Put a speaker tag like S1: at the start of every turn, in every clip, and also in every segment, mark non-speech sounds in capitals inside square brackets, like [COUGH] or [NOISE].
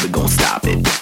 S1: never gonna stop it.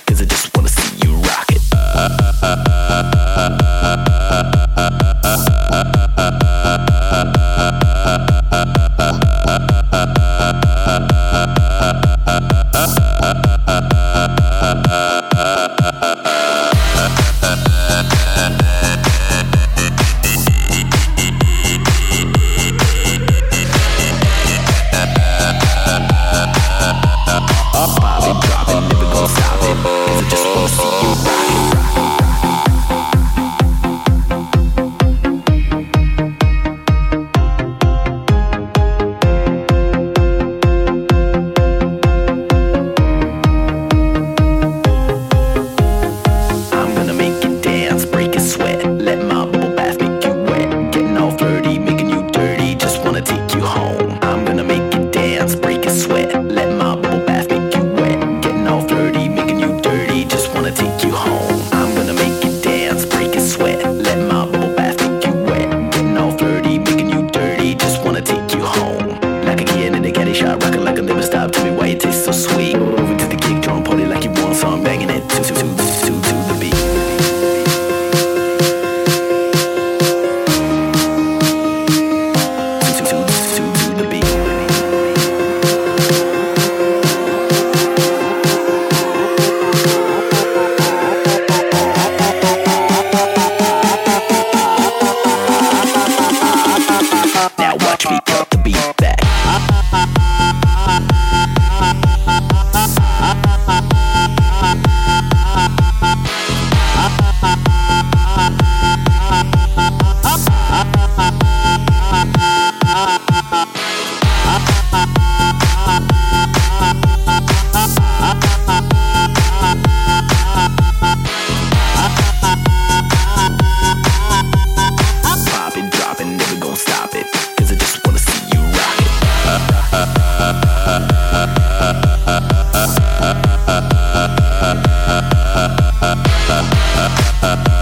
S2: Thank [LAUGHS]